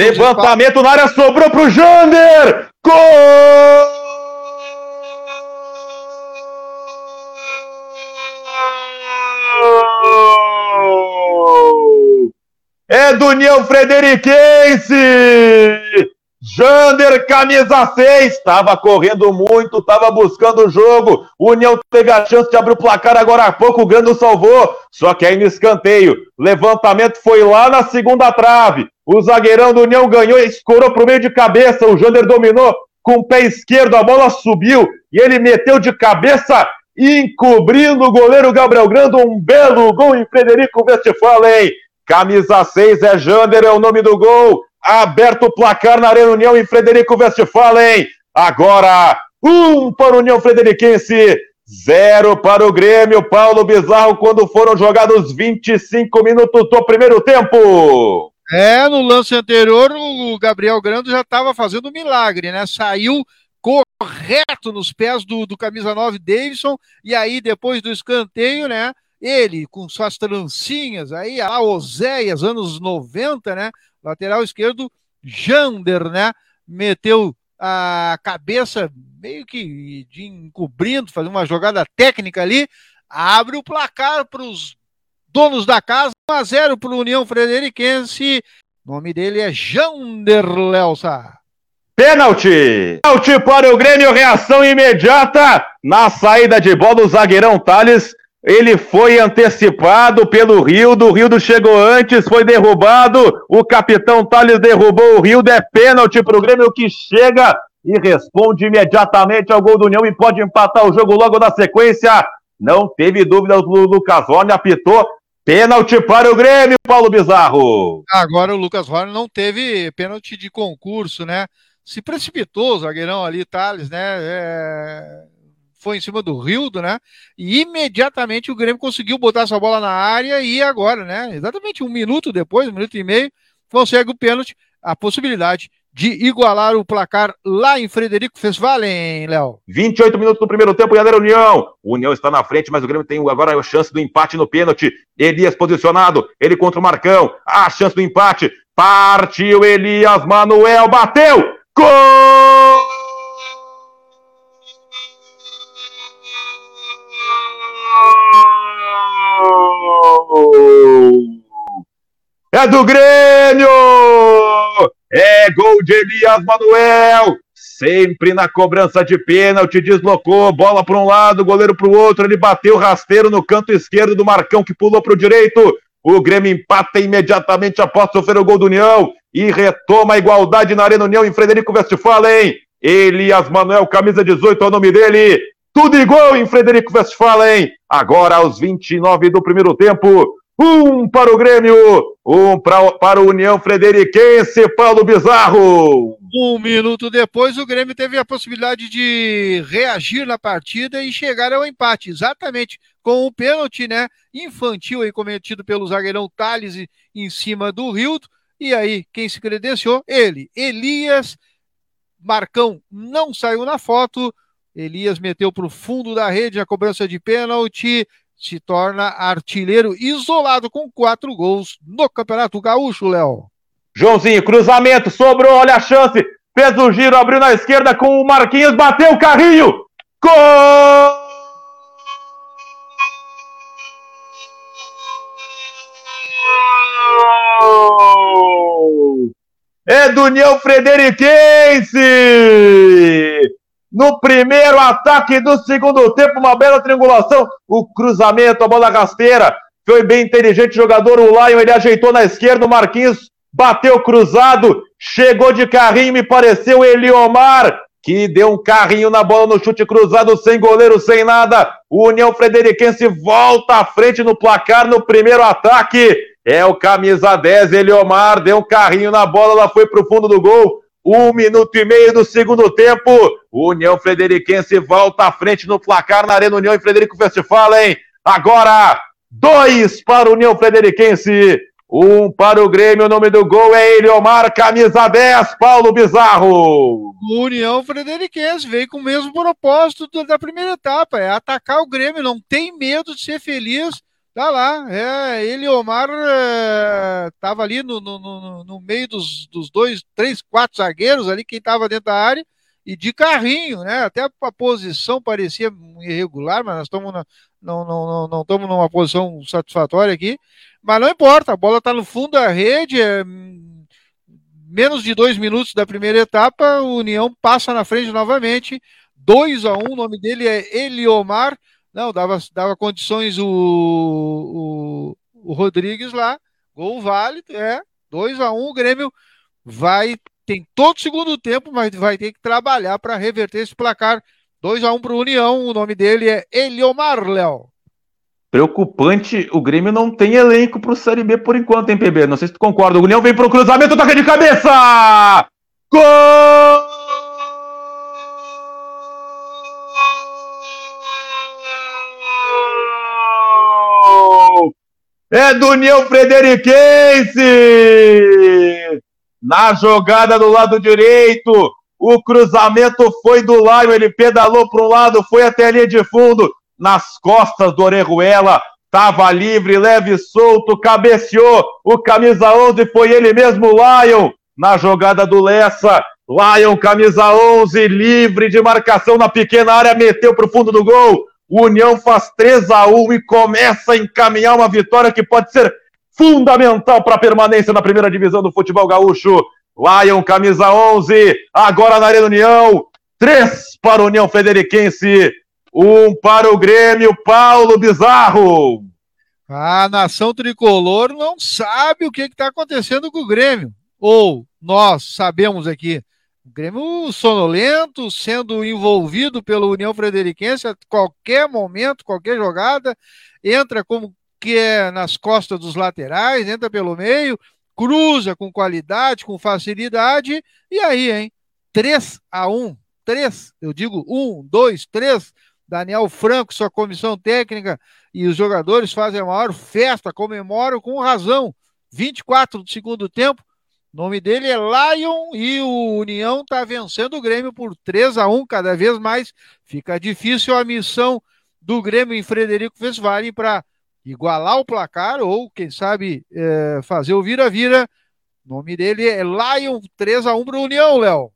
Levantamento na área, sobrou pro Jander! Gol! É do União Frederiquense! Jander, camisa 6, estava correndo muito, estava buscando o jogo. O União teve a chance de abrir o placar agora há pouco, o Grande salvou. Só que aí no escanteio, levantamento foi lá na segunda trave. O zagueirão do União ganhou escorou para o meio de cabeça. O Jander dominou com o pé esquerdo, a bola subiu e ele meteu de cabeça, encobrindo o goleiro Gabriel Grando. Um belo gol em Frederico Westphalen. Camisa 6 é Jander, é o nome do gol. Aberto o placar na Arena União em Frederico Westphalen. Agora, um para o União Frederiquense, zero para o Grêmio. Paulo Bizarro, quando foram jogados 25 minutos do primeiro tempo. É, no lance anterior, o Gabriel Grando já estava fazendo um milagre, né? Saiu correto nos pés do, do camisa 9 Davidson, e aí depois do escanteio, né? Ele com suas trancinhas aí, a Oséias, anos 90, né? Lateral esquerdo, Jander, né? Meteu a cabeça meio que de encobrindo, fazendo uma jogada técnica ali, abre o placar para os donos da casa, 1 a 0 para o União Frederiquense. O nome dele é Jander Lelsa. Pênalti! Pênalti para o Grêmio, reação imediata na saída de bola do zagueirão Thales ele foi antecipado pelo Rildo, o Rildo chegou antes, foi derrubado, o capitão Thales derrubou o Rildo, é pênalti para o Grêmio que chega e responde imediatamente ao gol do União e pode empatar o jogo logo na sequência. Não teve dúvida, o Lucas Horne apitou pênalti para o Grêmio, Paulo Bizarro. Agora o Lucas Horne não teve pênalti de concurso, né? Se precipitou o zagueirão ali, Thales, né? É foi em cima do Rildo, né? E imediatamente o Grêmio conseguiu botar essa bola na área e agora, né? Exatamente um minuto depois, um minuto e meio, consegue o pênalti, a possibilidade de igualar o placar lá em Frederico Fesvalen, Léo. 28 minutos do primeiro tempo, galera União. O União está na frente, mas o Grêmio tem agora a chance do empate no pênalti. Elias posicionado, ele contra o Marcão. A chance do empate. Partiu Elias Manuel, bateu! Gol! É do Grêmio! De Elias Manuel! Sempre na cobrança de pênalti, deslocou, bola para um lado, goleiro para o outro, ele bateu rasteiro no canto esquerdo do Marcão que pulou para o direito. O Grêmio empata imediatamente após sofrer o gol do União e retoma a igualdade na Arena União em Frederico Westphalen. Elias Manuel, camisa 18, é o nome dele. Tudo igual em Frederico Westphalen. Agora aos 29 do primeiro tempo. Um para o Grêmio, um pra, para o União Frederiquense, Paulo Bizarro. Um minuto depois, o Grêmio teve a possibilidade de reagir na partida e chegar ao empate, exatamente com o pênalti né, infantil aí cometido pelo zagueirão Thales em cima do Rildo. E aí, quem se credenciou? Ele, Elias. Marcão não saiu na foto. Elias meteu para o fundo da rede a cobrança de pênalti se torna artilheiro isolado com quatro gols no Campeonato Gaúcho, Léo. Joãozinho, cruzamento, sobrou, olha a chance. Fez o giro, abriu na esquerda com o Marquinhos, bateu o carrinho. Gol! É do União Frederiquense! No primeiro ataque do segundo tempo, uma bela triangulação. O cruzamento, a bola rasteira. Foi bem inteligente o jogador. O Lion, ele ajeitou na esquerda. O Marquinhos bateu cruzado. Chegou de carrinho, me pareceu Eliomar. Que deu um carrinho na bola no chute cruzado, sem goleiro, sem nada. O União Frederiquense volta à frente no placar no primeiro ataque. É o camisa 10, Eliomar, deu um carrinho na bola, ela foi pro fundo do gol. Um minuto e meio do segundo tempo. União Frederiquense volta à frente no placar na Arena União e Frederico Westphalen. Agora, dois para o União Frederiquense, um para o Grêmio. O nome do gol é Eliomar, camisa 10, Paulo Bizarro. União Frederiquense veio com o mesmo propósito da primeira etapa: é atacar o Grêmio. Não tem medo de ser feliz Tá lá, é, ele e Tava ali no, no, no, no meio dos, dos, dois, três, quatro zagueiros ali, quem tava dentro da área, e de carrinho, né? Até a posição parecia irregular, mas nós estamos não, não, não, estamos numa posição satisfatória aqui. Mas não importa, a bola está no fundo da rede, é, menos de dois minutos da primeira etapa, o União passa na frente novamente, 2 a 1 um, o nome dele é Eliomar, não, dava, dava condições o, o, o Rodrigues lá, gol válido, é, 2 a 1 um, o Grêmio vai, tem todo o segundo tempo, mas vai ter que trabalhar para reverter esse placar, 2 a 1 um para o União, o nome dele é Eliomar, Léo. Preocupante, o Grêmio não tem elenco para o Série B por enquanto, hein, PB? Não sei se tu concorda. O União vem para o cruzamento, toca de cabeça! Gol! É do União Frederiquense! Na jogada do lado direito, o cruzamento foi do Lion, ele pedalou para o lado, foi até a linha de fundo nas costas do Orejuela, estava livre, leve solto, cabeceou, o camisa 11 foi ele mesmo, Lion, na jogada do Lessa, Lion, camisa 11, livre de marcação na pequena área, meteu para o fundo do gol, o União faz 3 a 1 e começa a encaminhar uma vitória que pode ser fundamental para a permanência na primeira divisão do futebol gaúcho. Lion, camisa 11, agora na Arena União, 3 para a União Federiquense, um para o Grêmio, Paulo Bizarro. A nação tricolor não sabe o que está acontecendo com o Grêmio. Ou nós sabemos aqui. O Grêmio sonolento, sendo envolvido pelo União Frederiquense a qualquer momento, qualquer jogada, entra como que é nas costas dos laterais, entra pelo meio, cruza com qualidade, com facilidade, e aí, hein? 3 a 1 3, eu digo 1, 2, 3 Daniel Franco, sua comissão técnica e os jogadores fazem a maior festa, comemoram com razão. 24 do segundo tempo. O nome dele é Lion e o União está vencendo o Grêmio por 3 a 1 cada vez mais. Fica difícil a missão do Grêmio em Frederico Vesvalen para igualar o placar ou, quem sabe, é, fazer o vira-vira. O nome dele é Lion 3 a 1 para o União, Léo.